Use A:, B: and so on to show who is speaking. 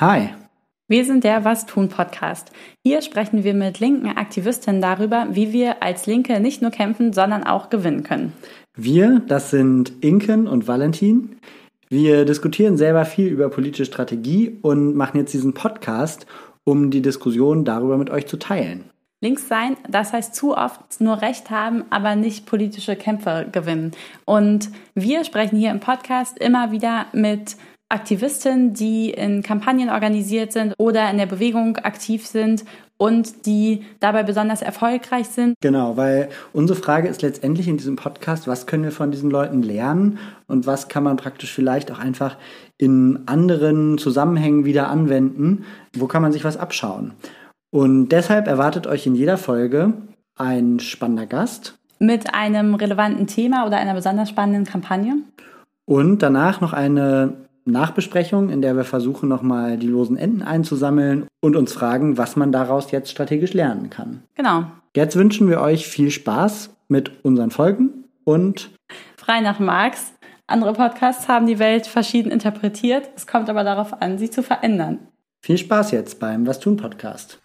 A: Hi.
B: Wir sind der Was tun Podcast. Hier sprechen wir mit linken Aktivistinnen darüber, wie wir als Linke nicht nur kämpfen, sondern auch gewinnen können.
A: Wir, das sind Inken und Valentin. Wir diskutieren selber viel über politische Strategie und machen jetzt diesen Podcast, um die Diskussion darüber mit euch zu teilen.
B: Links sein, das heißt zu oft nur Recht haben, aber nicht politische Kämpfe gewinnen. Und wir sprechen hier im Podcast immer wieder mit Aktivistinnen, die in Kampagnen organisiert sind oder in der Bewegung aktiv sind und die dabei besonders erfolgreich sind.
A: Genau, weil unsere Frage ist letztendlich in diesem Podcast, was können wir von diesen Leuten lernen und was kann man praktisch vielleicht auch einfach in anderen Zusammenhängen wieder anwenden? Wo kann man sich was abschauen? Und deshalb erwartet euch in jeder Folge ein spannender Gast.
B: Mit einem relevanten Thema oder einer besonders spannenden Kampagne.
A: Und danach noch eine Nachbesprechung, in der wir versuchen, nochmal die losen Enden einzusammeln und uns fragen, was man daraus jetzt strategisch lernen kann.
B: Genau.
A: Jetzt wünschen wir euch viel Spaß mit unseren Folgen und
B: frei nach Marx. Andere Podcasts haben die Welt verschieden interpretiert. Es kommt aber darauf an, sie zu verändern.
A: Viel Spaß jetzt beim Was tun Podcast.